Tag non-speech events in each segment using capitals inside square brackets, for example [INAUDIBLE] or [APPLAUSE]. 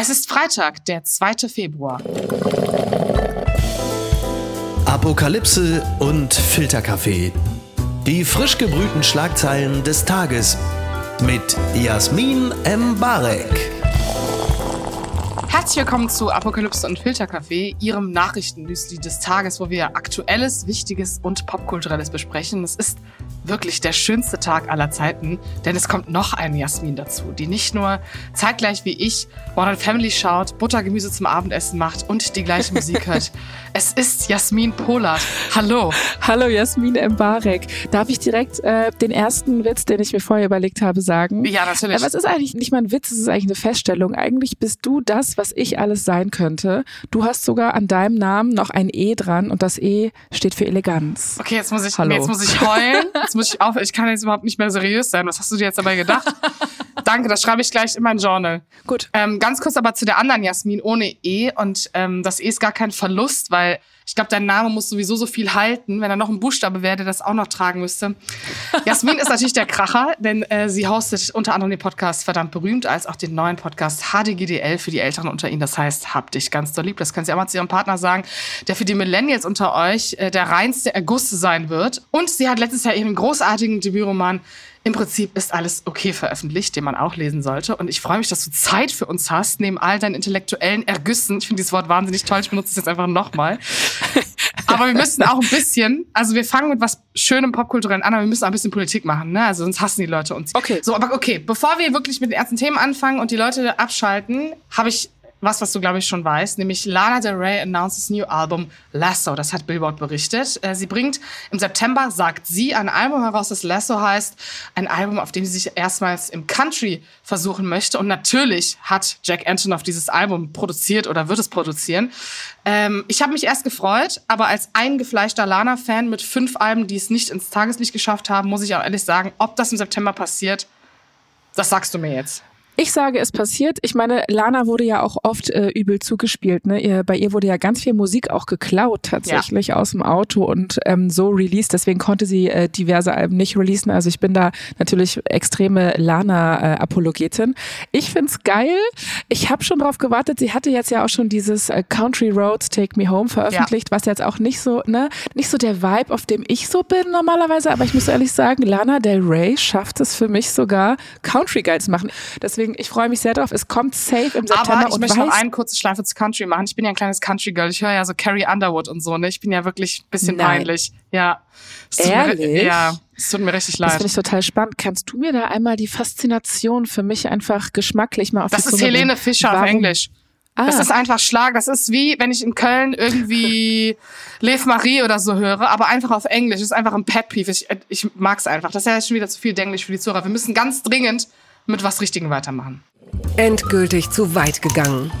Es ist Freitag, der 2. Februar. Apokalypse und Filterkaffee. Die frisch gebrühten Schlagzeilen des Tages mit Jasmin Mbarek. Herzlich willkommen zu Apokalypse und Filterkaffee, Ihrem Nachrichtenmüsli des Tages, wo wir Aktuelles, Wichtiges und Popkulturelles besprechen. Es ist wirklich der schönste Tag aller Zeiten, denn es kommt noch eine Jasmin dazu, die nicht nur zeitgleich wie ich Modern Family schaut, Buttergemüse zum Abendessen macht und die gleiche Musik hört. [LAUGHS] Es ist Jasmin Polat. Hallo. Hallo Jasmin Mbarek. Darf ich direkt äh, den ersten Witz, den ich mir vorher überlegt habe, sagen? Ja, natürlich. Aber es ist eigentlich nicht mal ein Witz, es ist eigentlich eine Feststellung. Eigentlich bist du das, was ich alles sein könnte. Du hast sogar an deinem Namen noch ein E dran und das E steht für Eleganz. Okay, jetzt muss ich, Hallo. jetzt muss ich heulen. [LAUGHS] Jetzt muss ich auf, ich kann jetzt überhaupt nicht mehr seriös sein. Was hast du dir jetzt dabei gedacht? [LAUGHS] Danke, das schreibe ich gleich in mein Journal. Gut. Ähm, ganz kurz aber zu der anderen Jasmin ohne E. Und ähm, das E ist gar kein Verlust, weil ich glaube, dein Name muss sowieso so viel halten, wenn er noch ein Buchstabe wäre, der das auch noch tragen müsste. Jasmin ist natürlich der Kracher, denn äh, sie hostet unter anderem den Podcast Verdammt berühmt, als auch den neuen Podcast HDGDL für die Älteren unter Ihnen. Das heißt, hab dich ganz doll lieb. Das können Sie auch mal zu Ihrem Partner sagen, der für die Millennials unter euch äh, der reinste Erguss sein wird. Und sie hat letztes Jahr ihren großartigen Debütroman im Prinzip ist alles okay veröffentlicht, den man auch lesen sollte. Und ich freue mich, dass du Zeit für uns hast, neben all deinen intellektuellen Ergüssen. Ich finde dieses Wort wahnsinnig toll. Ich benutze es jetzt einfach nochmal. [LAUGHS] aber wir müssen auch ein bisschen, also wir fangen mit was schönem Popkulturellen an, aber wir müssen auch ein bisschen Politik machen, ne? Also sonst hassen die Leute uns. Okay. So, aber okay, bevor wir wirklich mit den ersten Themen anfangen und die Leute abschalten, habe ich was, was du, glaube ich, schon weißt, nämlich Lana Del Rey announces new album Lasso. Das hat Billboard berichtet. Äh, sie bringt im September, sagt sie, ein Album heraus, das Lasso heißt. Ein Album, auf dem sie sich erstmals im Country versuchen möchte. Und natürlich hat Jack Antonoff dieses Album produziert oder wird es produzieren. Ähm, ich habe mich erst gefreut, aber als eingefleischter Lana-Fan mit fünf Alben, die es nicht ins Tageslicht geschafft haben, muss ich auch ehrlich sagen, ob das im September passiert, das sagst du mir jetzt. Ich sage, es passiert. Ich meine, Lana wurde ja auch oft äh, übel zugespielt. Ne? Ihr, bei ihr wurde ja ganz viel Musik auch geklaut tatsächlich ja. aus dem Auto und ähm, so released. Deswegen konnte sie äh, diverse Alben nicht releasen. Also ich bin da natürlich extreme Lana-Apologetin. Äh, ich find's geil. Ich habe schon drauf gewartet. Sie hatte jetzt ja auch schon dieses äh, Country Roads Take Me Home veröffentlicht, ja. was jetzt auch nicht so, ne, nicht so der Vibe, auf dem ich so bin normalerweise. Aber ich muss ehrlich sagen, Lana Del Rey schafft es für mich sogar, Country geil zu machen. Deswegen Deswegen, ich freue mich sehr drauf. Es kommt safe im September. Aber ich möchte noch eine kurze Schleife zu Country machen. Ich bin ja ein kleines Country Girl. Ich höre ja so Carrie Underwood und so. Ne? Ich bin ja wirklich ein bisschen Nein. peinlich. Ja. Ehrlich? Ja. Es tut mir richtig leid. Das finde ich total spannend. Kannst du mir da einmal die Faszination für mich einfach geschmacklich mal auf das die Das ist Helene Fischer Warum? auf Englisch. Ah. Das ist einfach Schlag. Das ist wie, wenn ich in Köln irgendwie [LAUGHS] Lev Marie oder so höre, aber einfach auf Englisch. Das ist einfach ein Pet Peeve. Ich, ich mag es einfach. Das ist ja schon wieder zu viel Denglisch für die Zuhörer. Wir müssen ganz dringend mit was Richtigen weitermachen. Endgültig zu weit gegangen.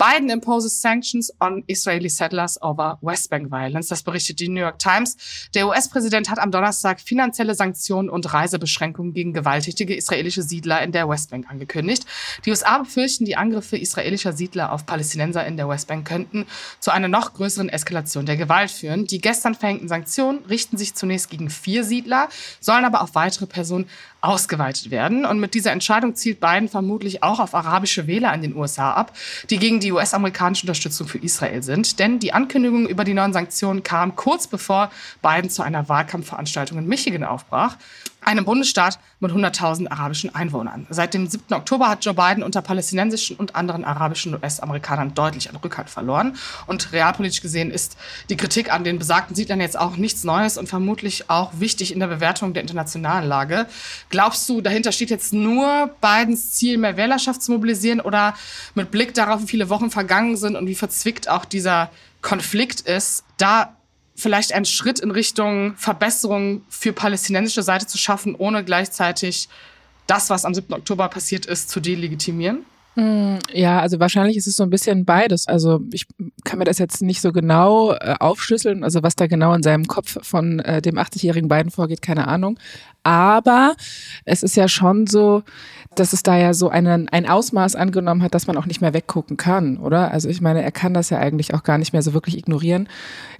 Biden imposes sanctions on Israeli settlers over West Bank violence. Das berichtet die New York Times. Der US-Präsident hat am Donnerstag finanzielle Sanktionen und Reisebeschränkungen gegen gewalttätige israelische Siedler in der Westbank angekündigt. Die USA befürchten, die Angriffe israelischer Siedler auf Palästinenser in der Westbank könnten zu einer noch größeren Eskalation der Gewalt führen. Die gestern verhängten Sanktionen richten sich zunächst gegen vier Siedler, sollen aber auf weitere Personen ausgeweitet werden. Und mit dieser Entscheidung zielt Biden vermutlich auch auf arabische Wähler in den USA ab, die gegen die US-amerikanische Unterstützung für Israel sind. Denn die Ankündigung über die neuen Sanktionen kam kurz bevor Biden zu einer Wahlkampfveranstaltung in Michigan aufbrach einem Bundesstaat mit 100.000 arabischen Einwohnern. Seit dem 7. Oktober hat Joe Biden unter palästinensischen und anderen arabischen US-Amerikanern deutlich an Rückhalt verloren. Und realpolitisch gesehen ist die Kritik an den besagten Siedlern jetzt auch nichts Neues und vermutlich auch wichtig in der Bewertung der internationalen Lage. Glaubst du, dahinter steht jetzt nur Bidens Ziel, mehr Wählerschaft zu mobilisieren oder mit Blick darauf, wie viele Wochen vergangen sind und wie verzwickt auch dieser Konflikt ist, da vielleicht einen Schritt in Richtung Verbesserung für palästinensische Seite zu schaffen, ohne gleichzeitig das, was am 7. Oktober passiert ist, zu delegitimieren? Hm, ja, also wahrscheinlich ist es so ein bisschen beides. Also ich kann mir das jetzt nicht so genau äh, aufschlüsseln, also was da genau in seinem Kopf von äh, dem 80-jährigen Biden vorgeht, keine Ahnung. Aber es ist ja schon so, dass es da ja so einen, ein Ausmaß angenommen hat, dass man auch nicht mehr weggucken kann, oder? Also ich meine, er kann das ja eigentlich auch gar nicht mehr so wirklich ignorieren.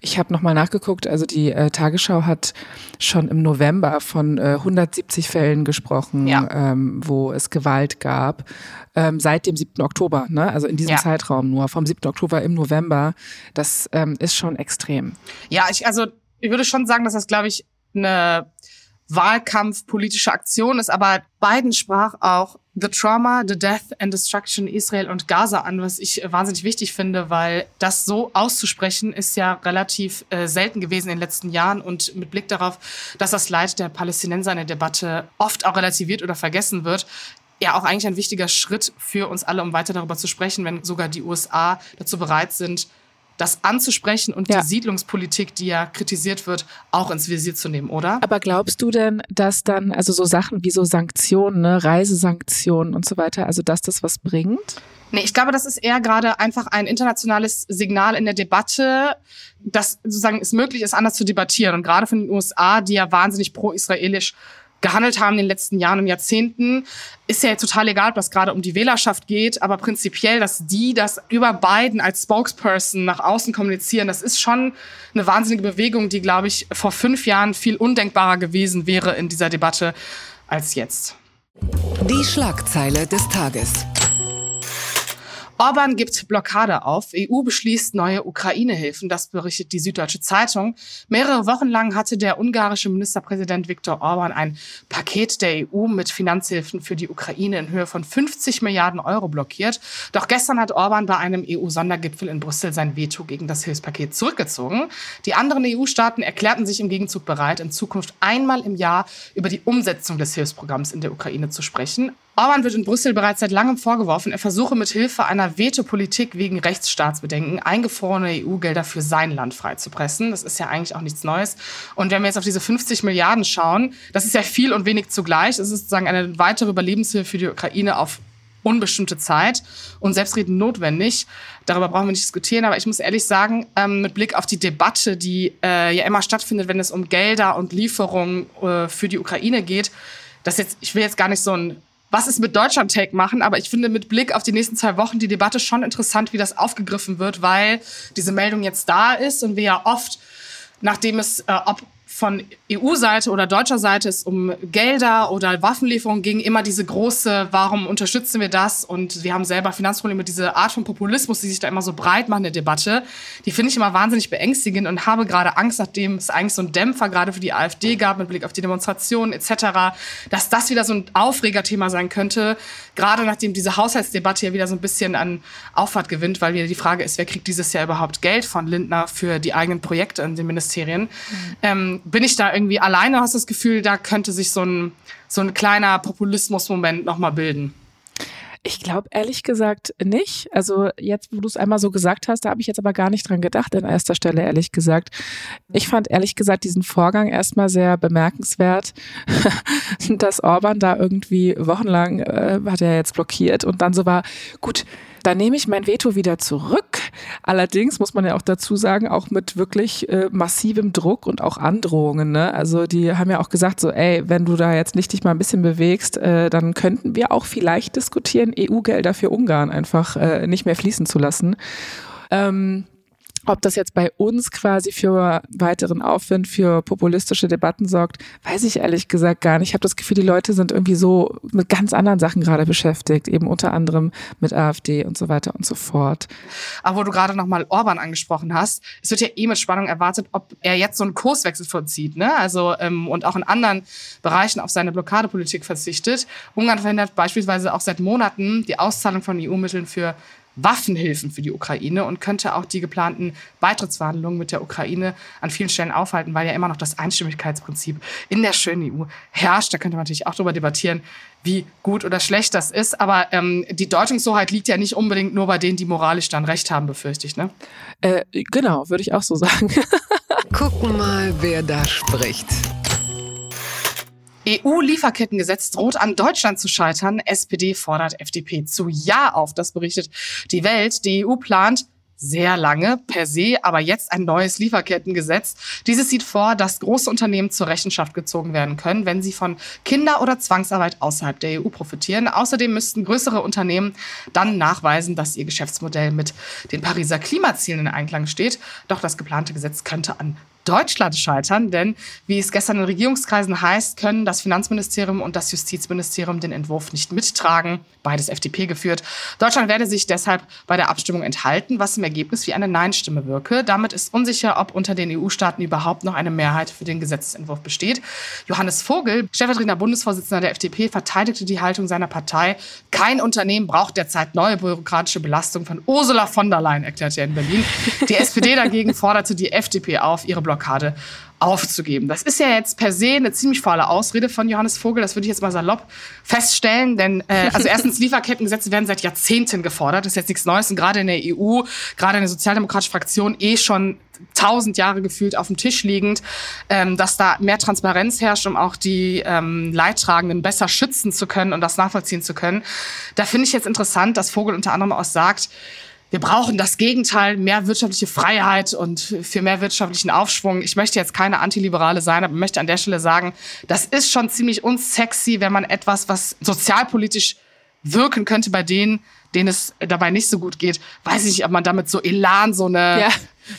Ich habe nochmal nachgeguckt, also die äh, Tagesschau hat schon im November von äh, 170 Fällen gesprochen, ja. ähm, wo es Gewalt gab, ähm, seit dem 7. Oktober, ne? also in diesem ja. Zeitraum nur, vom 7. Oktober im November. Das ähm, ist schon extrem. Ja, ich, also ich würde schon sagen, dass das, glaube ich, eine Wahlkampfpolitische Aktion ist, aber Biden sprach auch The Trauma, The Death and Destruction Israel und Gaza an, was ich wahnsinnig wichtig finde, weil das so auszusprechen ist ja relativ äh, selten gewesen in den letzten Jahren und mit Blick darauf, dass das Leid der Palästinenser in der Debatte oft auch relativiert oder vergessen wird, ja auch eigentlich ein wichtiger Schritt für uns alle, um weiter darüber zu sprechen, wenn sogar die USA dazu bereit sind, das anzusprechen und ja. die Siedlungspolitik, die ja kritisiert wird, auch ins Visier zu nehmen, oder? Aber glaubst du denn, dass dann, also so Sachen wie so Sanktionen, ne, Reisesanktionen und so weiter, also dass das was bringt? Nee, ich glaube, das ist eher gerade einfach ein internationales Signal in der Debatte, dass sozusagen es möglich ist, anders zu debattieren. Und gerade von den USA, die ja wahnsinnig pro-israelisch gehandelt haben in den letzten Jahren und Jahrzehnten, ist ja total egal, ob das gerade um die Wählerschaft geht, aber prinzipiell, dass die das über Biden als Spokesperson nach außen kommunizieren, das ist schon eine wahnsinnige Bewegung, die, glaube ich, vor fünf Jahren viel undenkbarer gewesen wäre in dieser Debatte als jetzt. Die Schlagzeile des Tages. Orban gibt Blockade auf. EU beschließt neue Ukraine-Hilfen. Das berichtet die Süddeutsche Zeitung. Mehrere Wochen lang hatte der ungarische Ministerpräsident Viktor Orban ein Paket der EU mit Finanzhilfen für die Ukraine in Höhe von 50 Milliarden Euro blockiert. Doch gestern hat Orban bei einem EU-Sondergipfel in Brüssel sein Veto gegen das Hilfspaket zurückgezogen. Die anderen EU-Staaten erklärten sich im Gegenzug bereit, in Zukunft einmal im Jahr über die Umsetzung des Hilfsprogramms in der Ukraine zu sprechen. Orban wird in Brüssel bereits seit langem vorgeworfen, er versuche mit Hilfe einer Veto-Politik wegen Rechtsstaatsbedenken eingefrorene EU-Gelder für sein Land freizupressen. Das ist ja eigentlich auch nichts Neues. Und wenn wir jetzt auf diese 50 Milliarden schauen, das ist ja viel und wenig zugleich. Es ist sozusagen eine weitere Überlebenshilfe für die Ukraine auf unbestimmte Zeit und selbstredend notwendig. Darüber brauchen wir nicht diskutieren, aber ich muss ehrlich sagen, ähm, mit Blick auf die Debatte, die äh, ja immer stattfindet, wenn es um Gelder und Lieferungen äh, für die Ukraine geht, das jetzt, ich will jetzt gar nicht so ein was ist mit Deutschland-Take machen, aber ich finde mit Blick auf die nächsten zwei Wochen die Debatte schon interessant, wie das aufgegriffen wird, weil diese Meldung jetzt da ist und wir ja oft, nachdem es, äh, ob von EU-Seite oder deutscher Seite es um Gelder oder Waffenlieferungen ging, immer diese große, warum unterstützen wir das? Und wir haben selber Finanzprobleme, diese Art von Populismus, die sich da immer so breit machen in der Debatte, die finde ich immer wahnsinnig beängstigend und habe gerade Angst, nachdem es eigentlich so einen Dämpfer gerade für die AfD gab, mit Blick auf die Demonstrationen etc., dass das wieder so ein Aufregerthema sein könnte, gerade nachdem diese Haushaltsdebatte ja wieder so ein bisschen an Auffahrt gewinnt, weil wieder die Frage ist, wer kriegt dieses Jahr überhaupt Geld von Lindner für die eigenen Projekte in den Ministerien? Mhm. Ähm, bin ich da irgendwie alleine? Hast du das Gefühl, da könnte sich so ein, so ein kleiner Populismus-Moment nochmal bilden? Ich glaube ehrlich gesagt nicht. Also jetzt, wo du es einmal so gesagt hast, da habe ich jetzt aber gar nicht dran gedacht an erster Stelle, ehrlich gesagt. Ich fand ehrlich gesagt diesen Vorgang erstmal sehr bemerkenswert, [LAUGHS] dass Orban da irgendwie wochenlang äh, hat er jetzt blockiert und dann so war, gut, dann nehme ich mein Veto wieder zurück. Allerdings muss man ja auch dazu sagen, auch mit wirklich äh, massivem Druck und auch Androhungen. Ne? Also die haben ja auch gesagt, so, ey, wenn du da jetzt nicht dich mal ein bisschen bewegst, äh, dann könnten wir auch vielleicht diskutieren, EU-Gelder für Ungarn einfach äh, nicht mehr fließen zu lassen. Ähm, ob das jetzt bei uns quasi für weiteren Aufwind, für populistische Debatten sorgt, weiß ich ehrlich gesagt gar nicht. Ich habe das Gefühl, die Leute sind irgendwie so mit ganz anderen Sachen gerade beschäftigt, eben unter anderem mit AfD und so weiter und so fort. Aber wo du gerade nochmal Orban angesprochen hast, es wird ja eh mit Spannung erwartet, ob er jetzt so einen Kurswechsel vollzieht, ne? Also ähm, und auch in anderen Bereichen auf seine Blockadepolitik verzichtet. Ungarn verhindert beispielsweise auch seit Monaten die Auszahlung von EU-Mitteln für Waffenhilfen für die Ukraine und könnte auch die geplanten Beitrittsverhandlungen mit der Ukraine an vielen Stellen aufhalten, weil ja immer noch das Einstimmigkeitsprinzip in der schönen EU herrscht. Da könnte man natürlich auch darüber debattieren, wie gut oder schlecht das ist. Aber ähm, die Deutungshoheit liegt ja nicht unbedingt nur bei denen, die moralisch dann recht haben, befürchte ich. Ne? Äh, genau, würde ich auch so sagen. Gucken mal, wer da spricht. EU-Lieferkettengesetz droht an Deutschland zu scheitern. SPD fordert FDP zu Ja auf. Das berichtet die Welt. Die EU plant sehr lange per se, aber jetzt ein neues Lieferkettengesetz. Dieses sieht vor, dass große Unternehmen zur Rechenschaft gezogen werden können, wenn sie von Kinder- oder Zwangsarbeit außerhalb der EU profitieren. Außerdem müssten größere Unternehmen dann nachweisen, dass ihr Geschäftsmodell mit den Pariser Klimazielen in Einklang steht. Doch das geplante Gesetz könnte an Deutschland scheitern, denn wie es gestern in Regierungskreisen heißt, können das Finanzministerium und das Justizministerium den Entwurf nicht mittragen. Beides FDP geführt. Deutschland werde sich deshalb bei der Abstimmung enthalten, was im Ergebnis wie eine Nein-Stimme wirke. Damit ist unsicher, ob unter den EU-Staaten überhaupt noch eine Mehrheit für den Gesetzentwurf besteht. Johannes Vogel, stellvertretender Bundesvorsitzender der FDP, verteidigte die Haltung seiner Partei. Kein Unternehmen braucht derzeit neue bürokratische Belastung von Ursula von der Leyen, erklärte er in Berlin. Die SPD dagegen forderte die FDP auf, ihre Blockade aufzugeben. Das ist ja jetzt per se eine ziemlich faule Ausrede von Johannes Vogel. Das würde ich jetzt mal salopp feststellen. Denn äh, [LAUGHS] also erstens, Lieferkettengesetze werden seit Jahrzehnten gefordert. Das ist jetzt nichts Neues. Und gerade in der EU, gerade in der sozialdemokratischen Fraktion eh schon tausend Jahre gefühlt auf dem Tisch liegend, ähm, dass da mehr Transparenz herrscht, um auch die ähm, Leidtragenden besser schützen zu können und das nachvollziehen zu können. Da finde ich jetzt interessant, dass Vogel unter anderem auch sagt, wir brauchen das Gegenteil, mehr wirtschaftliche Freiheit und für mehr wirtschaftlichen Aufschwung. Ich möchte jetzt keine Antiliberale sein, aber möchte an der Stelle sagen, das ist schon ziemlich unsexy, wenn man etwas, was sozialpolitisch wirken könnte bei denen, denen es dabei nicht so gut geht, weiß ich nicht, ob man damit so Elan so eine ja.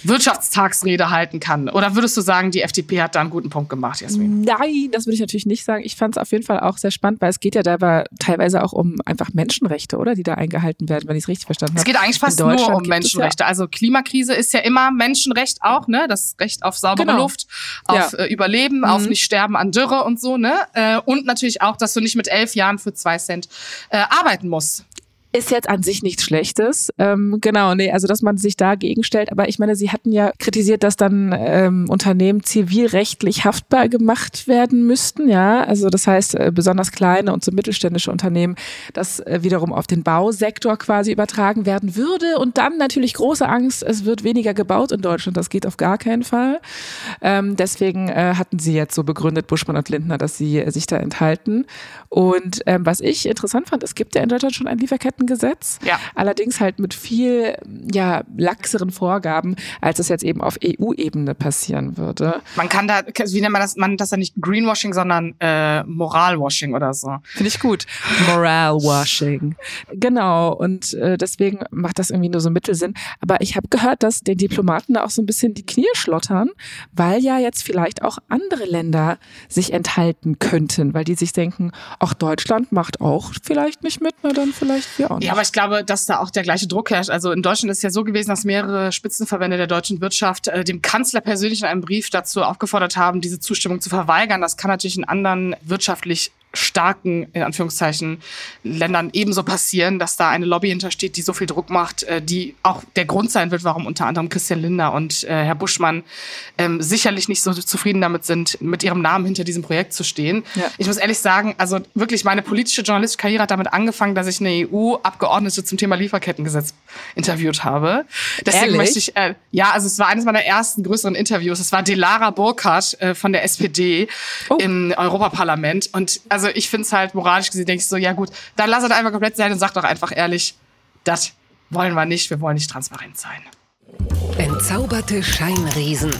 Wirtschaftstagsrede halten kann. Oder würdest du sagen, die FDP hat da einen guten Punkt gemacht, Jasmin? Nein, das würde ich natürlich nicht sagen. Ich fand es auf jeden Fall auch sehr spannend, weil es geht ja dabei teilweise auch um einfach Menschenrechte, oder? Die da eingehalten werden, wenn ich es richtig verstanden habe. Es geht eigentlich fast nur um Menschenrechte. Ja also Klimakrise ist ja immer Menschenrecht auch, ne? Das Recht auf saubere genau. Luft, auf ja. äh, Überleben, mhm. auf nicht sterben an Dürre und so, ne? Äh, und natürlich auch, dass du nicht mit elf Jahren für zwei Cent äh, arbeiten musst ist jetzt an sich nichts Schlechtes. Ähm, genau, nee, also dass man sich dagegen stellt. Aber ich meine, Sie hatten ja kritisiert, dass dann ähm, Unternehmen zivilrechtlich haftbar gemacht werden müssten. Ja, also das heißt, äh, besonders kleine und so mittelständische Unternehmen, das äh, wiederum auf den Bausektor quasi übertragen werden würde. Und dann natürlich große Angst, es wird weniger gebaut in Deutschland. Das geht auf gar keinen Fall. Ähm, deswegen äh, hatten Sie jetzt so begründet, Buschmann und Lindner, dass Sie äh, sich da enthalten. Und ähm, was ich interessant fand, es gibt ja in Deutschland schon ein Lieferketten Gesetz. Ja. Allerdings halt mit viel ja, laxeren Vorgaben, als es jetzt eben auf EU-Ebene passieren würde. Man kann da, wie nennt man das? Man nennt das ja nicht Greenwashing, sondern äh, Moralwashing oder so. Finde ich gut. Moralwashing. Genau. Und äh, deswegen macht das irgendwie nur so Mittelsinn. Aber ich habe gehört, dass den Diplomaten da auch so ein bisschen die Knie schlottern, weil ja jetzt vielleicht auch andere Länder sich enthalten könnten, weil die sich denken, auch Deutschland macht auch vielleicht nicht mit, na dann vielleicht wir auch nicht. Ja, aber ich glaube, dass da auch der gleiche Druck herrscht. Also in Deutschland ist ja so gewesen, dass mehrere Spitzenverbände der deutschen Wirtschaft äh, dem Kanzler persönlich in einem Brief dazu aufgefordert haben, diese Zustimmung zu verweigern. Das kann natürlich in anderen wirtschaftlich starken, in Anführungszeichen, Ländern ebenso passieren, dass da eine Lobby hintersteht, die so viel Druck macht, äh, die auch der Grund sein wird, warum unter anderem Christian Lindner und äh, Herr Buschmann ähm, sicherlich nicht so zufrieden damit sind, mit ihrem Namen hinter diesem Projekt zu stehen. Ja. Ich muss ehrlich sagen, also wirklich meine politische journalistische Karriere hat damit angefangen, dass ich eine EU-Abgeordnete zum Thema Lieferkettengesetz interviewt habe. Deswegen Ehrlich? möchte ich, äh, ja, also es war eines meiner ersten größeren Interviews. Es war Delara Burkhardt äh, von der SPD oh. im Europaparlament und also also ich finde es halt moralisch gesehen, denke ich so, ja gut, dann lass es einfach komplett sein und sag doch einfach ehrlich, das wollen wir nicht, wir wollen nicht transparent sein. Entzauberte Scheinriesen.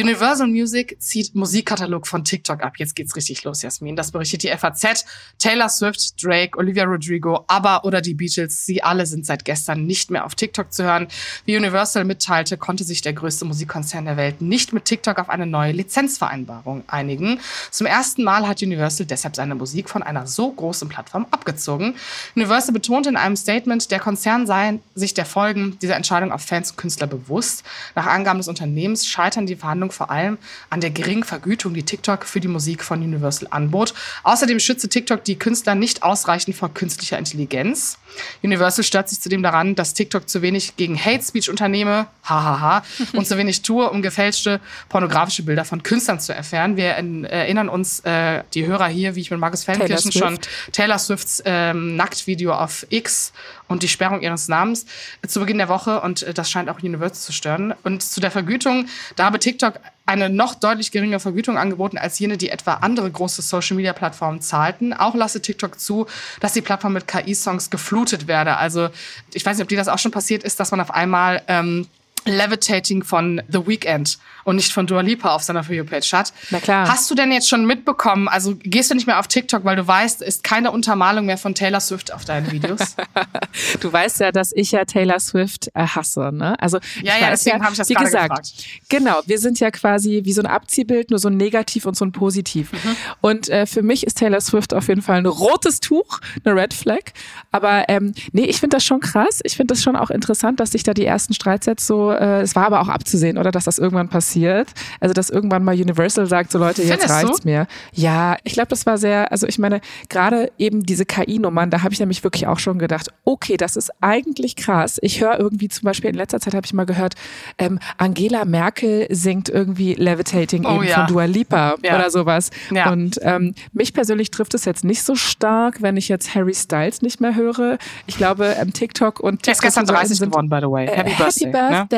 Universal Music zieht Musikkatalog von TikTok ab. Jetzt geht's richtig los, Jasmin. Das berichtet die FAZ. Taylor Swift, Drake, Olivia Rodrigo, ABBA oder die Beatles, sie alle sind seit gestern nicht mehr auf TikTok zu hören. Wie Universal mitteilte, konnte sich der größte Musikkonzern der Welt nicht mit TikTok auf eine neue Lizenzvereinbarung einigen. Zum ersten Mal hat Universal deshalb seine Musik von einer so großen Plattform abgezogen. Universal betonte in einem Statement, der Konzern sei sich der Folgen dieser Entscheidung auf Fans und Künstler bewusst. Nach Angaben des Unternehmens scheitern die Verhandlungen Verhandlung vor allem an der geringen Vergütung, die TikTok für die Musik von Universal anbot. Außerdem schütze TikTok die Künstler nicht ausreichend vor künstlicher Intelligenz. Universal stört sich zudem daran, dass TikTok zu wenig gegen Hate Speech unternehme. hahaha, [LAUGHS] und zu wenig tue, um gefälschte pornografische Bilder von Künstlern zu erfahren. Wir erinnern uns, äh, die Hörer hier, wie ich mit Markus Feldenkirchen schon, Taylor Swifts ähm, Nacktvideo auf X und die Sperrung ihres Namens zu Beginn der Woche und äh, das scheint auch Universal zu stören. Und zu der Vergütung, da habe TikTok eine noch deutlich geringere Vergütung angeboten als jene, die etwa andere große Social-Media-Plattformen zahlten. Auch lasse TikTok zu, dass die Plattform mit KI-Songs geflutet werde. Also ich weiß nicht, ob dir das auch schon passiert ist, dass man auf einmal ähm, Levitating von The Weeknd und nicht von Dua Lipa auf seiner For You-Page hat. Na klar. Hast du denn jetzt schon mitbekommen, also gehst du nicht mehr auf TikTok, weil du weißt, ist keine Untermalung mehr von Taylor Swift auf deinen Videos? [LAUGHS] du weißt ja, dass ich ja Taylor Swift äh, hasse, ne? Also ja, ja, deswegen ja, habe ich das wie gesagt, gefragt. Genau, wir sind ja quasi wie so ein Abziehbild, nur so ein Negativ und so ein Positiv. Mhm. Und äh, für mich ist Taylor Swift auf jeden Fall ein rotes Tuch, eine Red Flag. Aber ähm, nee, ich finde das schon krass. Ich finde das schon auch interessant, dass sich da die ersten Streitsätze so, äh, es war aber auch abzusehen, oder, dass das irgendwann passiert. Also, dass irgendwann mal Universal sagt, so Leute, jetzt Findest reicht's du? mir. Ja, ich glaube, das war sehr, also ich meine, gerade eben diese KI-Nummern, da habe ich nämlich wirklich auch schon gedacht, okay, das ist eigentlich krass. Ich höre irgendwie zum Beispiel in letzter Zeit habe ich mal gehört, ähm, Angela Merkel singt irgendwie Levitating oh, eben ja. von Dua Lipa ja. oder sowas. Ja. Und ähm, mich persönlich trifft es jetzt nicht so stark, wenn ich jetzt Harry Styles nicht mehr höre. Ich glaube, ähm, TikTok und TikTok. Er ist gestern 30 geworden, by the way. Happy äh, Birthday. Happy Birthday. Ne?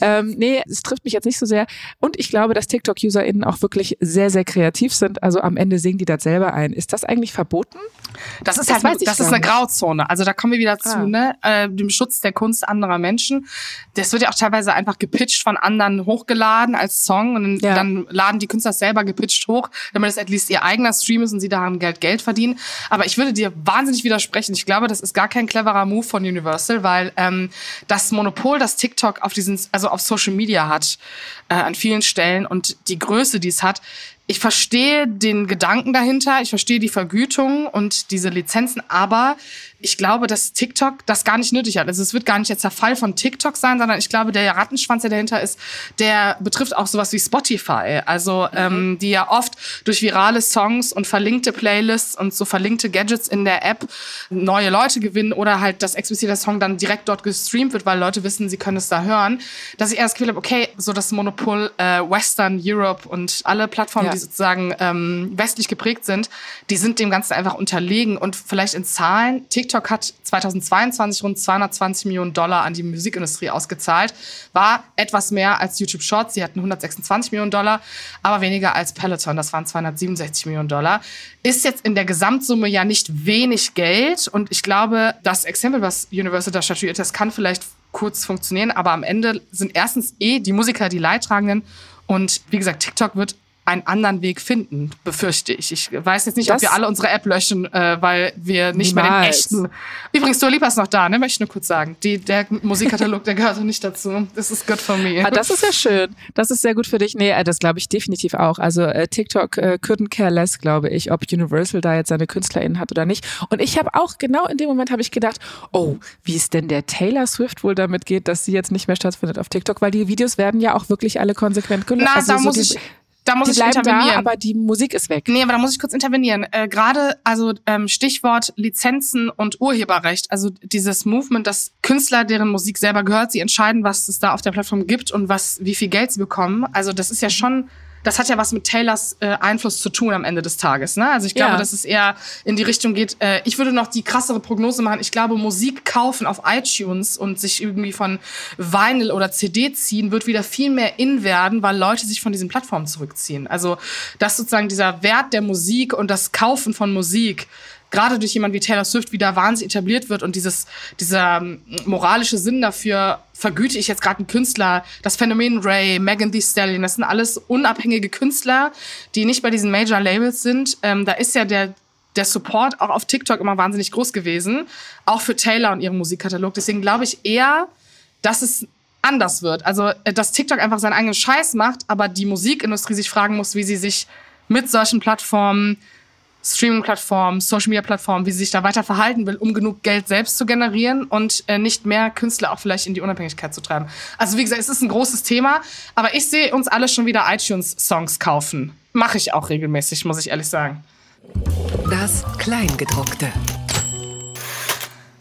Ähm, nee, es trifft mich jetzt nicht so sehr. Und ich glaube, dass TikTok-UserInnen auch wirklich sehr, sehr kreativ sind. Also am Ende singen die das selber ein. Ist das eigentlich verboten? Das ist das halt, das ist eine Grauzone. Also da kommen wir wieder zu, ah. ne, äh, dem Schutz der Kunst anderer Menschen. Das wird ja auch teilweise einfach gepitcht von anderen hochgeladen als Song und ja. dann laden die Künstler selber gepitcht hoch, damit es at least ihr eigener Stream ist und sie daran Geld Geld verdienen. Aber ich würde dir wahnsinnig widersprechen. Ich glaube, das ist gar kein cleverer Move von Universal, weil ähm, das Monopol, das TikTok auf diesen, also auf Social Media hat, äh, an vielen Stellen und die Größe, die es hat, ich verstehe den Gedanken dahinter, ich verstehe die Vergütung und diese Lizenzen, aber ich glaube, dass TikTok das gar nicht nötig hat. Also es wird gar nicht jetzt der Fall von TikTok sein, sondern ich glaube, der Rattenschwanz, der dahinter ist, der betrifft auch sowas wie Spotify. Also mhm. ähm, die ja oft durch virale Songs und verlinkte Playlists und so verlinkte Gadgets in der App neue Leute gewinnen oder halt das explizite Song dann direkt dort gestreamt wird, weil Leute wissen, sie können es da hören. Dass ich erst das Gefühl habe, okay, so das Monopol äh, Western Europe und alle Plattformen, ja. die sozusagen ähm, westlich geprägt sind, die sind dem Ganzen einfach unterlegen und vielleicht in Zahlen TikTok TikTok hat 2022 rund 220 Millionen Dollar an die Musikindustrie ausgezahlt. War etwas mehr als YouTube Shorts, die hatten 126 Millionen Dollar, aber weniger als Peloton, das waren 267 Millionen Dollar. Ist jetzt in der Gesamtsumme ja nicht wenig Geld. Und ich glaube, das Exempel, was Universal da statuiert, das kann vielleicht kurz funktionieren, aber am Ende sind erstens eh die Musiker die Leidtragenden. Und wie gesagt, TikTok wird einen anderen Weg finden, befürchte ich. Ich weiß jetzt nicht, das ob wir alle unsere App löschen, äh, weil wir nicht niemals. mehr den echten. Übrigens, Dua Lipa ist noch da, ne? Möchte ich nur kurz sagen. Die, der Musikkatalog, der gehört nicht dazu. Das ist good for me. Ah, das ist ja schön. Das ist sehr gut für dich. Nee, äh, das glaube ich definitiv auch. Also äh, TikTok äh, couldn't care less, glaube ich, ob Universal da jetzt seine KünstlerInnen hat oder nicht. Und ich habe auch genau in dem Moment habe ich gedacht, oh, wie es denn der Taylor Swift wohl damit geht, dass sie jetzt nicht mehr stattfindet auf TikTok, weil die Videos werden ja auch wirklich alle konsequent gelöscht. Na, also da so muss ich da muss die ich intervenieren. Da, aber die Musik ist weg. Nee, aber da muss ich kurz intervenieren. Äh, Gerade also ähm, Stichwort Lizenzen und Urheberrecht. Also dieses Movement, dass Künstler, deren Musik selber gehört, sie entscheiden, was es da auf der Plattform gibt und was, wie viel Geld sie bekommen. Also das ist ja schon das hat ja was mit Taylors äh, Einfluss zu tun am Ende des Tages. Ne? Also ich glaube, ja. dass es eher in die Richtung geht. Äh, ich würde noch die krassere Prognose machen. Ich glaube, Musik kaufen auf iTunes und sich irgendwie von Vinyl oder CD ziehen, wird wieder viel mehr in werden, weil Leute sich von diesen Plattformen zurückziehen. Also dass sozusagen dieser Wert der Musik und das Kaufen von Musik gerade durch jemanden wie Taylor Swift wieder wahnsinnig etabliert wird und dieses, dieser ähm, moralische Sinn dafür, vergüte ich jetzt gerade einen Künstler, das Phänomen Ray, Megan Thee Stallion, das sind alles unabhängige Künstler, die nicht bei diesen Major Labels sind. Ähm, da ist ja der, der Support auch auf TikTok immer wahnsinnig groß gewesen, auch für Taylor und ihren Musikkatalog. Deswegen glaube ich eher, dass es anders wird. Also, äh, dass TikTok einfach seinen eigenen Scheiß macht, aber die Musikindustrie sich fragen muss, wie sie sich mit solchen Plattformen Streaming-Plattformen, Social-Media-Plattformen, wie sie sich da weiter verhalten will, um genug Geld selbst zu generieren und äh, nicht mehr Künstler auch vielleicht in die Unabhängigkeit zu treiben. Also wie gesagt, es ist ein großes Thema, aber ich sehe uns alle schon wieder iTunes-Songs kaufen. Mache ich auch regelmäßig, muss ich ehrlich sagen. Das Kleingedruckte.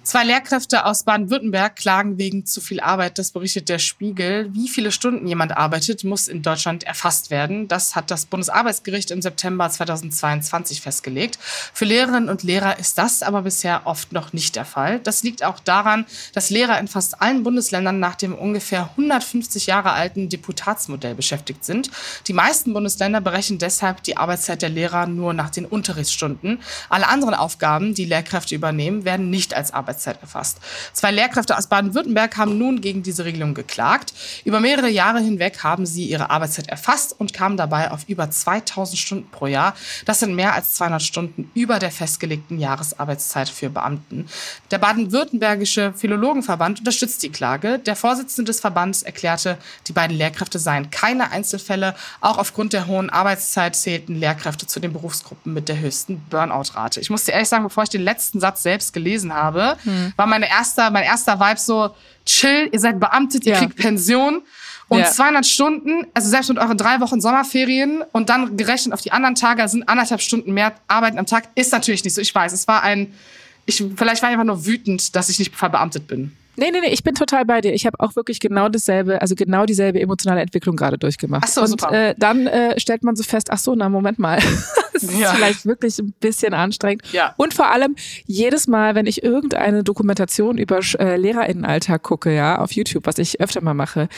Zwei Lehrkräfte aus Baden-Württemberg klagen wegen zu viel Arbeit. Das berichtet der Spiegel. Wie viele Stunden jemand arbeitet, muss in Deutschland erfasst werden. Das hat das Bundesarbeitsgericht im September 2022 festgelegt. Für Lehrerinnen und Lehrer ist das aber bisher oft noch nicht der Fall. Das liegt auch daran, dass Lehrer in fast allen Bundesländern nach dem ungefähr 150 Jahre alten Deputatsmodell beschäftigt sind. Die meisten Bundesländer berechnen deshalb die Arbeitszeit der Lehrer nur nach den Unterrichtsstunden. Alle anderen Aufgaben, die Lehrkräfte übernehmen, werden nicht als Arbeitszeit Arbeitszeit erfasst. Zwei Lehrkräfte aus Baden-Württemberg haben nun gegen diese Regelung geklagt. Über mehrere Jahre hinweg haben sie ihre Arbeitszeit erfasst und kamen dabei auf über 2000 Stunden pro Jahr. Das sind mehr als 200 Stunden über der festgelegten Jahresarbeitszeit für Beamten. Der baden-württembergische Philologenverband unterstützt die Klage. Der Vorsitzende des Verbands erklärte, die beiden Lehrkräfte seien keine Einzelfälle. Auch aufgrund der hohen Arbeitszeit zählten Lehrkräfte zu den Berufsgruppen mit der höchsten Burnout-Rate. Ich muss dir ehrlich sagen, bevor ich den letzten Satz selbst gelesen habe, hm. war meine erster, mein erster Vibe so, chill, ihr seid beamtet, ihr ja. kriegt Pension. Und ja. 200 Stunden, also selbst mit euren drei Wochen Sommerferien und dann gerechnet auf die anderen Tage sind anderthalb Stunden mehr Arbeiten am Tag, ist natürlich nicht so. Ich weiß, es war ein, ich, vielleicht war ich einfach nur wütend, dass ich nicht verbeamtet bin. Nee, nee, nee, ich bin total bei dir. Ich habe auch wirklich genau dasselbe, also genau dieselbe emotionale Entwicklung gerade durchgemacht. Ach so, und super. Äh, dann äh, stellt man so fest, ach so, na Moment mal. [LAUGHS] das ist ja. vielleicht wirklich ein bisschen anstrengend. Ja. Und vor allem jedes Mal, wenn ich irgendeine Dokumentation über äh, Lehrerinnenalltag gucke, ja, auf YouTube, was ich öfter mal mache,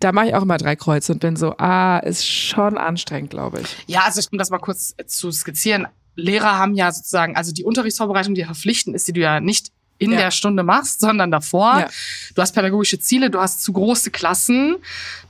da mache ich auch immer drei Kreuze und bin so, ah, ist schon anstrengend, glaube ich. Ja, also ich um das mal kurz zu skizzieren. Lehrer haben ja sozusagen, also die Unterrichtsvorbereitung, die verpflichtend ist, die du ja nicht in ja. der Stunde machst, sondern davor. Ja. Du hast pädagogische Ziele, du hast zu große Klassen,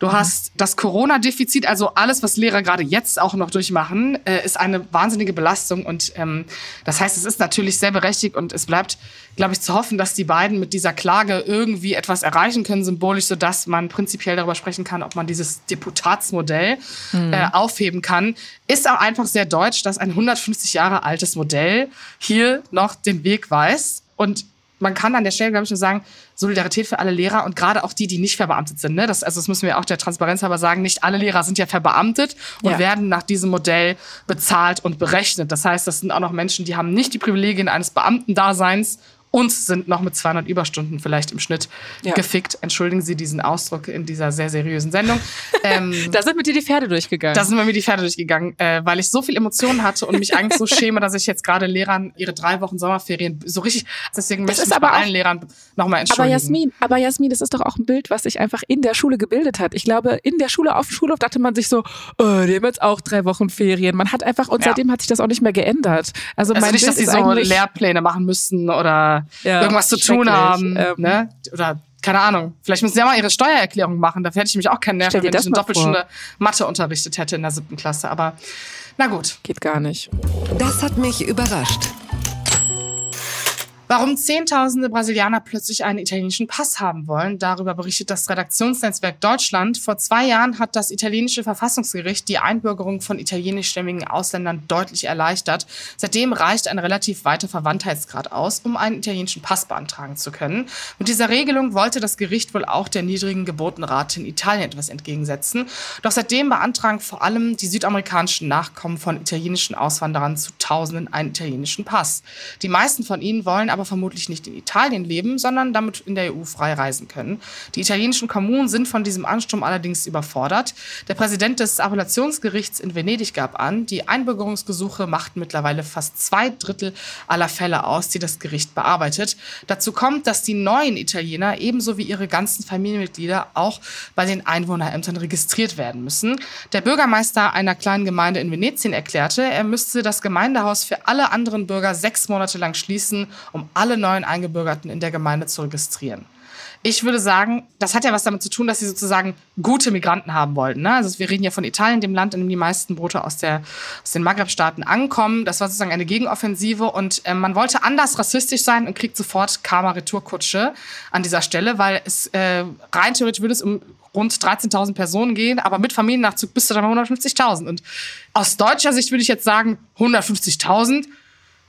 du mhm. hast das Corona-Defizit, also alles, was Lehrer gerade jetzt auch noch durchmachen, äh, ist eine wahnsinnige Belastung. Und ähm, das heißt, es ist natürlich sehr berechtigt und es bleibt, glaube ich, zu hoffen, dass die beiden mit dieser Klage irgendwie etwas erreichen können, symbolisch, sodass man prinzipiell darüber sprechen kann, ob man dieses Deputatsmodell mhm. äh, aufheben kann. Ist auch einfach sehr deutsch, dass ein 150 Jahre altes Modell hier noch den Weg weiß. Und man kann an der Stelle, glaube ich, nur sagen, Solidarität für alle Lehrer und gerade auch die, die nicht verbeamtet sind. Ne? Das, also das müssen wir auch der Transparenz halber sagen. Nicht alle Lehrer sind ja verbeamtet und ja. werden nach diesem Modell bezahlt und berechnet. Das heißt, das sind auch noch Menschen, die haben nicht die Privilegien eines Beamtendaseins und sind noch mit 200 Überstunden vielleicht im Schnitt ja. gefickt. Entschuldigen Sie diesen Ausdruck in dieser sehr seriösen Sendung. [LAUGHS] Ähm, da sind mit dir die Pferde durchgegangen. Da sind mit mir die Pferde durchgegangen, äh, weil ich so viel Emotionen hatte und mich eigentlich so [LAUGHS] schäme, dass ich jetzt gerade Lehrern ihre drei Wochen Sommerferien so richtig, deswegen das möchte ich bei allen Lehrern nochmal entschuldigen. Aber Jasmin, aber Jasmin, das ist doch auch ein Bild, was sich einfach in der Schule gebildet hat. Ich glaube, in der Schule, auf dem Schulhof dachte man sich so, oh, die haben jetzt auch drei Wochen Ferien. Man hat einfach, und ja. seitdem hat sich das auch nicht mehr geändert. Also, also mein nicht, Bild dass sie so Lehrpläne machen müssten oder ja, irgendwas zu tun haben. Ähm, ne? Oder keine Ahnung. Vielleicht müssen sie ja mal ihre Steuererklärung machen. Dafür hätte ich mich auch keinen Nerv, wenn ich eine Doppelstunde Mathe unterrichtet hätte in der siebten Klasse. Aber na gut. Geht gar nicht. Das hat mich überrascht. Warum Zehntausende Brasilianer plötzlich einen italienischen Pass haben wollen, darüber berichtet das Redaktionsnetzwerk Deutschland. Vor zwei Jahren hat das italienische Verfassungsgericht die Einbürgerung von italienischstämmigen Ausländern deutlich erleichtert. Seitdem reicht ein relativ weiter Verwandtheitsgrad aus, um einen italienischen Pass beantragen zu können. Mit dieser Regelung wollte das Gericht wohl auch der niedrigen Geburtenrate in Italien etwas entgegensetzen. Doch seitdem beantragen vor allem die südamerikanischen Nachkommen von italienischen Auswanderern zu Tausenden einen italienischen Pass. Die meisten von ihnen wollen aber vermutlich nicht in Italien leben, sondern damit in der EU frei reisen können. Die italienischen Kommunen sind von diesem Ansturm allerdings überfordert. Der Präsident des Appellationsgerichts in Venedig gab an, die Einbürgerungsgesuche machten mittlerweile fast zwei Drittel aller Fälle aus, die das Gericht bearbeitet. Dazu kommt, dass die neuen Italiener ebenso wie ihre ganzen Familienmitglieder auch bei den Einwohnerämtern registriert werden müssen. Der Bürgermeister einer kleinen Gemeinde in Venetien erklärte, er müsste das Gemeindehaus für alle anderen Bürger sechs Monate lang schließen, um alle neuen Eingebürgerten in der Gemeinde zu registrieren. Ich würde sagen, das hat ja was damit zu tun, dass sie sozusagen gute Migranten haben wollten. Ne? Also wir reden ja von Italien, dem Land, in dem die meisten Boote aus, der, aus den Maghreb-Staaten ankommen. Das war sozusagen eine Gegenoffensive und äh, man wollte anders rassistisch sein und kriegt sofort Karma-Retourkutsche an dieser Stelle, weil es äh, rein theoretisch würde es um rund 13.000 Personen gehen, aber mit Familiennachzug dann bei 150.000. Und aus deutscher Sicht würde ich jetzt sagen, 150.000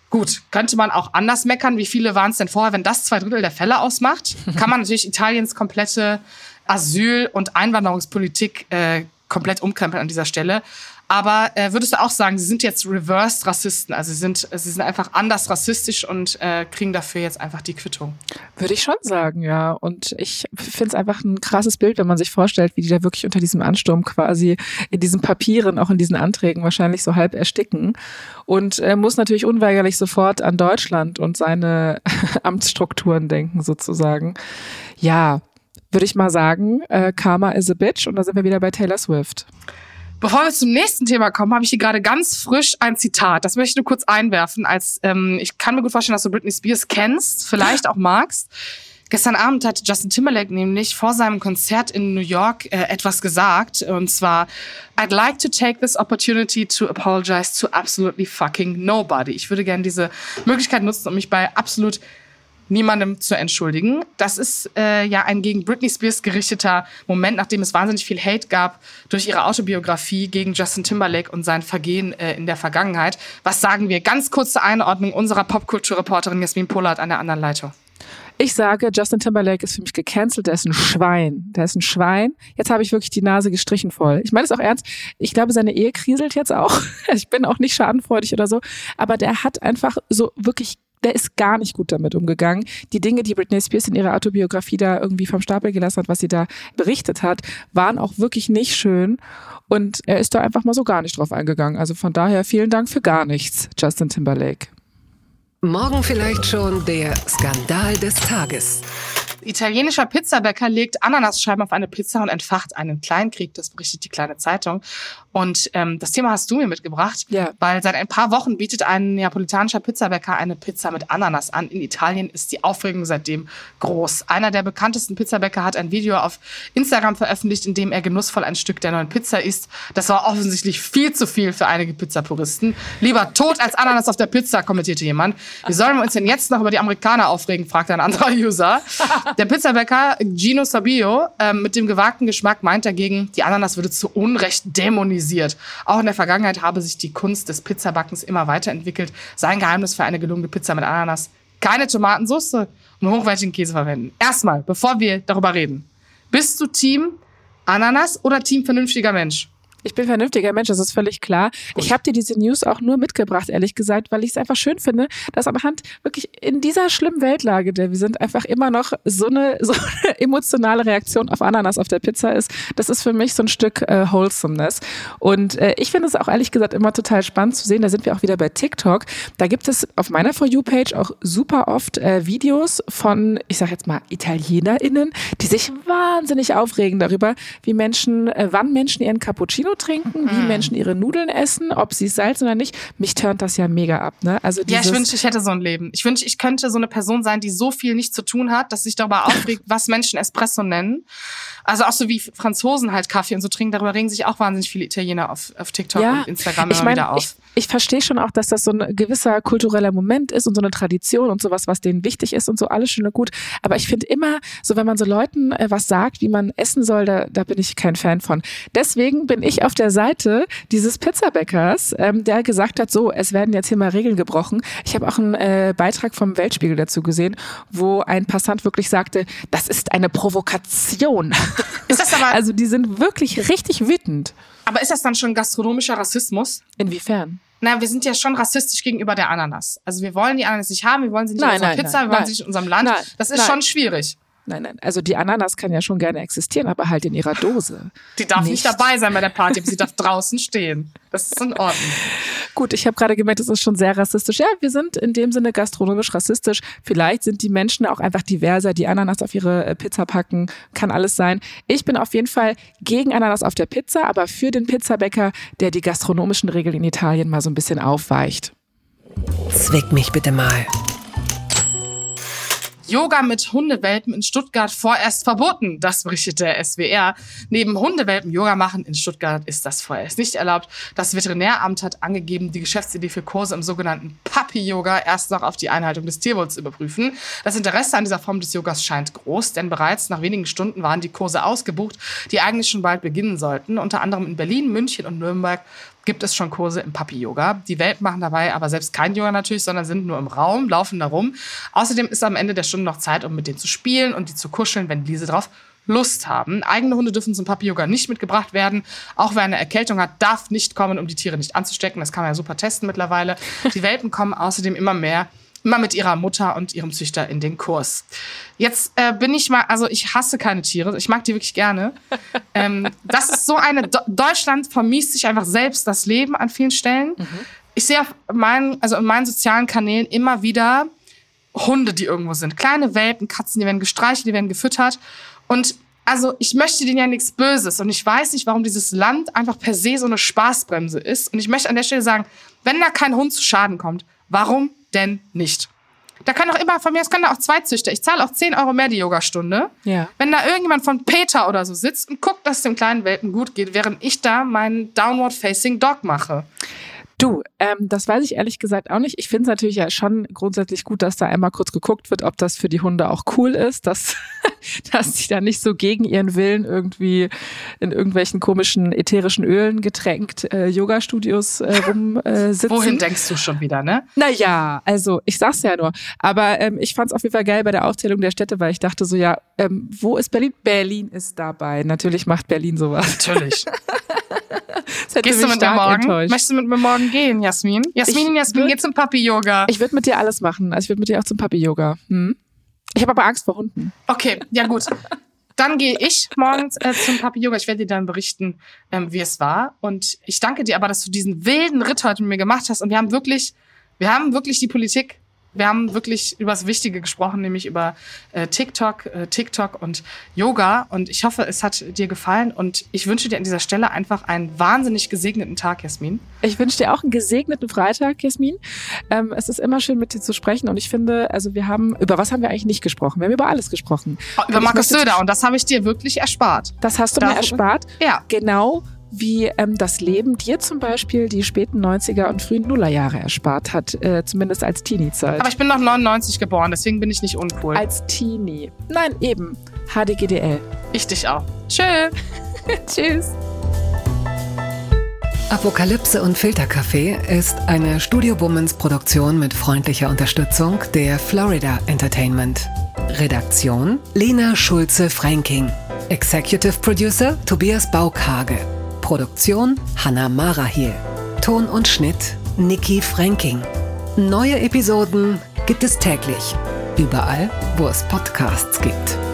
Gut, könnte man auch anders meckern. Wie viele waren es denn vorher? Wenn das zwei Drittel der Fälle ausmacht, [LAUGHS] kann man natürlich Italiens komplette Asyl- und Einwanderungspolitik äh, komplett umkrempeln an dieser Stelle. Aber äh, würdest du auch sagen, sie sind jetzt reversed Rassisten? Also sie sind, sie sind einfach anders rassistisch und äh, kriegen dafür jetzt einfach die Quittung? Würde ich schon sagen, ja. Und ich finde es einfach ein krasses Bild, wenn man sich vorstellt, wie die da wirklich unter diesem Ansturm quasi in diesen Papieren, auch in diesen Anträgen wahrscheinlich so halb ersticken. Und äh, muss natürlich unweigerlich sofort an Deutschland und seine [LAUGHS] Amtsstrukturen denken, sozusagen. Ja, würde ich mal sagen, äh, Karma is a bitch und da sind wir wieder bei Taylor Swift. Bevor wir zum nächsten Thema kommen, habe ich hier gerade ganz frisch ein Zitat. Das möchte ich nur kurz einwerfen. Als ähm, ich kann mir gut vorstellen, dass du Britney Spears kennst, vielleicht auch magst. Gestern Abend hat Justin Timberlake nämlich vor seinem Konzert in New York äh, etwas gesagt. Und zwar, I'd like to take this opportunity to apologize to absolutely fucking nobody. Ich würde gerne diese Möglichkeit nutzen, um mich bei absolut niemandem zu entschuldigen. Das ist äh, ja ein gegen Britney Spears gerichteter Moment, nachdem es wahnsinnig viel Hate gab durch ihre Autobiografie gegen Justin Timberlake und sein Vergehen äh, in der Vergangenheit. Was sagen wir? Ganz kurze Einordnung unserer Popkulturreporterin Jasmin Pollard an der anderen Leitung. Ich sage, Justin Timberlake ist für mich gecancelt, der ist ein Schwein. Der ist ein Schwein. Jetzt habe ich wirklich die Nase gestrichen voll. Ich meine es auch ernst. Ich glaube, seine Ehe kriselt jetzt auch. [LAUGHS] Ich bin auch nicht schadenfreudig oder so. Aber der hat einfach so wirklich der ist gar nicht gut damit umgegangen. Die Dinge, die Britney Spears in ihrer Autobiografie da irgendwie vom Stapel gelassen hat, was sie da berichtet hat, waren auch wirklich nicht schön. Und er ist da einfach mal so gar nicht drauf eingegangen. Also von daher vielen Dank für gar nichts, Justin Timberlake. Morgen vielleicht schon der Skandal des Tages. Italienischer Pizzabäcker legt Ananasscheiben auf eine Pizza und entfacht einen Kleinkrieg. Das berichtet die kleine Zeitung. Und ähm, das Thema hast du mir mitgebracht, ja. weil seit ein paar Wochen bietet ein neapolitanischer Pizzabäcker eine Pizza mit Ananas an. In Italien ist die Aufregung seitdem groß. Einer der bekanntesten Pizzabäcker hat ein Video auf Instagram veröffentlicht, in dem er genussvoll ein Stück der neuen Pizza isst. Das war offensichtlich viel zu viel für einige Pizzapuristen. Lieber tot als Ananas auf der Pizza, kommentierte jemand. Wie sollen wir uns denn jetzt noch über die Amerikaner aufregen, fragte ein anderer [LAUGHS] User. Der Pizzabäcker Gino Sabio äh, mit dem gewagten Geschmack meint dagegen, die Ananas würde zu Unrecht dämonisiert. Auch in der Vergangenheit habe sich die Kunst des Pizzabackens immer weiterentwickelt. Sein Geheimnis für eine gelungene Pizza mit Ananas, keine Tomatensauce und hochwertigen Käse verwenden. Erstmal, bevor wir darüber reden, bist du Team Ananas oder Team vernünftiger Mensch? Ich bin vernünftiger Mensch, das ist völlig klar. Gut. Ich habe dir diese News auch nur mitgebracht, ehrlich gesagt, weil ich es einfach schön finde, dass anhand wirklich in dieser schlimmen Weltlage, der wir sind, einfach immer noch so eine, [LAUGHS] so eine emotionale Reaktion auf Ananas auf der Pizza ist. Das ist für mich so ein Stück äh, Wholesomeness. Und äh, ich finde es auch ehrlich gesagt immer total spannend zu sehen. Da sind wir auch wieder bei TikTok. Da gibt es auf meiner For You-Page auch super oft äh, Videos von, ich sag jetzt mal, ItalienerInnen, die sich wahnsinnig aufregen darüber, wie Menschen, äh, wann Menschen ihren Cappuccino trinken, wie mm. Menschen ihre Nudeln essen, ob sie Salz oder nicht. Mich turnt das ja mega ab. Ne? Also ja, ich wünsche, ich hätte so ein Leben. Ich wünsche, ich könnte so eine Person sein, die so viel nicht zu tun hat, dass sich darüber [LAUGHS] aufregt, was Menschen Espresso nennen. Also auch so wie Franzosen halt Kaffee und so trinken, darüber regen sich auch wahnsinnig viele Italiener auf, auf TikTok ja, und Instagram ich mein, wieder auf. Ich, ich verstehe schon auch, dass das so ein gewisser kultureller Moment ist und so eine Tradition und sowas, was denen wichtig ist und so alles schön und gut. Aber ich finde immer, so wenn man so Leuten äh, was sagt, wie man essen soll, da, da bin ich kein Fan von. Deswegen bin ich auf der Seite dieses Pizzabäckers, ähm, der gesagt hat, so, es werden jetzt hier mal Regeln gebrochen. Ich habe auch einen äh, Beitrag vom Weltspiegel dazu gesehen, wo ein Passant wirklich sagte, das ist eine Provokation. Ist das aber [LAUGHS] also die sind wirklich richtig wütend. Aber ist das dann schon gastronomischer Rassismus? Inwiefern? Na, wir sind ja schon rassistisch gegenüber der Ananas. Also wir wollen die Ananas nicht haben, wir wollen sie nicht nein, in unserer nein, Pizza, nein, wir wollen sie nicht in unserem Land. das ist schon schwierig. Nein, nein. Also die Ananas kann ja schon gerne existieren, aber halt in ihrer Dose. Die darf nicht, nicht dabei sein bei der Party, aber sie darf draußen stehen. Das ist in Ordnung. Gut, ich habe gerade gemerkt, das ist schon sehr rassistisch. Ja, wir sind in dem Sinne gastronomisch rassistisch. Vielleicht sind die Menschen auch einfach diverser, die Ananas auf ihre äh, Pizza packen. Kann alles sein. Ich bin auf jeden Fall gegen Ananas auf der Pizza, aber für den Pizzabäcker, der die gastronomischen Regeln in Italien mal so ein bisschen aufweicht. Zwick mich bitte mal. Yoga mit Hundewelpen in Stuttgart vorerst verboten. Das berichtet der SWR. Neben Hundewelpen Yoga machen in Stuttgart ist das vorerst nicht erlaubt. Das Veterinäramt hat angegeben, die Geschäftsidee für Kurse im sogenannten Puppy-Yoga erst noch auf die Einhaltung des Tierwohls zu überprüfen. Das Interesse an dieser Form des Yogas scheint groß, denn bereits nach wenigen Stunden waren die Kurse ausgebucht, die eigentlich schon bald beginnen sollten. Unter anderem in Berlin, München und Nürnberg gibt es schon Kurse im Papi-Yoga. Die Welpen machen dabei aber selbst kein Yoga natürlich, sondern sind nur im Raum, laufen da rum. Außerdem ist am Ende der Stunde noch Zeit, um mit denen zu spielen und die zu kuscheln, wenn diese drauf Lust haben. Eigene Hunde dürfen zum Papi-Yoga nicht mitgebracht werden. Auch wer eine Erkältung hat, darf nicht kommen, um die Tiere nicht anzustecken. Das kann man ja super testen mittlerweile. [LAUGHS] Die Welpen kommen außerdem immer mehr immer mit ihrer Mutter und ihrem Züchter in den Kurs. Jetzt äh, bin ich mal, also ich hasse keine Tiere, ich mag die wirklich gerne. [LAUGHS] ähm, das ist so eine, Do Deutschland vermisst sich einfach selbst das Leben an vielen Stellen. Mhm. Ich sehe auf meinen, also in meinen sozialen Kanälen immer wieder Hunde, die irgendwo sind. Kleine Welpen, Katzen, die werden gestreichelt, die werden gefüttert. Und also ich möchte denen ja nichts Böses und ich weiß nicht, warum dieses Land einfach per se so eine Spaßbremse ist. Und ich möchte an der Stelle sagen, wenn da kein Hund zu Schaden kommt, warum denn nicht? Da kann auch immer, von mir aus können da auch zwei Züchter. Ich zahle auch 10 Euro mehr die Yogastunde. Ja. Wenn da irgendjemand von Peter oder so sitzt und guckt, dass es dem kleinen Welpen gut geht, während ich da meinen Downward Facing Dog mache. Du, ähm, das weiß ich ehrlich gesagt auch nicht. Ich finde es natürlich ja schon grundsätzlich gut, dass da einmal kurz geguckt wird, ob das für die Hunde auch cool ist, dass, [LAUGHS] dass sie da nicht so gegen ihren Willen irgendwie in irgendwelchen komischen ätherischen Ölen getränkt äh, Yoga-Studios äh, rumsitzen. Äh, [LAUGHS] Wohin denkst du schon wieder, ne? Naja, also ich sag's ja nur. Aber ähm, ich fand's auf jeden Fall geil bei der Aufzählung der Städte, weil ich dachte so, ja, ähm, wo ist Berlin? Berlin ist dabei. Natürlich macht Berlin sowas. Natürlich. [LAUGHS] Gehst du mit mir morgen? Enttäuscht. Möchtest du mit mir morgen gehen, Jasmin? Jasmin, ich Jasmin, geh zum Papi-Yoga. Ich würde mit dir alles machen. Also ich würde mit dir auch zum Papi-Yoga. Hm? Ich habe aber Angst vor Hunden. Okay, ja gut. Dann gehe ich morgens äh, zum Papi-Yoga. Ich werde dir dann berichten, ähm, wie es war. Und ich danke dir aber, dass du diesen wilden Ritt heute mit mir gemacht hast. Und wir haben wirklich, wir haben wirklich die Politik wir haben wirklich über das Wichtige gesprochen, nämlich über äh, TikTok, äh, TikTok und Yoga. Und ich hoffe, es hat dir gefallen. Und ich wünsche dir an dieser Stelle einfach einen wahnsinnig gesegneten Tag, Jasmin. Ich wünsche dir auch einen gesegneten Freitag, Jasmin. Ähm, es ist immer schön, mit dir zu sprechen. Und ich finde, also wir haben, über was haben wir eigentlich nicht gesprochen? Wir haben über alles gesprochen. Oh, über Markus Söder. Und das habe ich dir wirklich erspart. Das hast du Darf mir erspart? Ja. Genau wie ähm, das Leben dir zum Beispiel die späten 90er und frühen Nullerjahre erspart hat, äh, zumindest als Teenie-Zeit. Aber ich bin noch 99 geboren, deswegen bin ich nicht uncool. Als Teenie. Nein, eben. HDGDL. Ich dich auch. Tschö. [LAUGHS] Tschüss. Apokalypse und Filterkaffee ist eine Studio Womans Produktion mit freundlicher Unterstützung der Florida Entertainment. Redaktion Lena Schulze-Franking. Executive Producer Tobias Baukage. Produktion Hanna Marahiel. Ton und Schnitt Niki Franking. Neue Episoden gibt es täglich. Überall, wo es Podcasts gibt.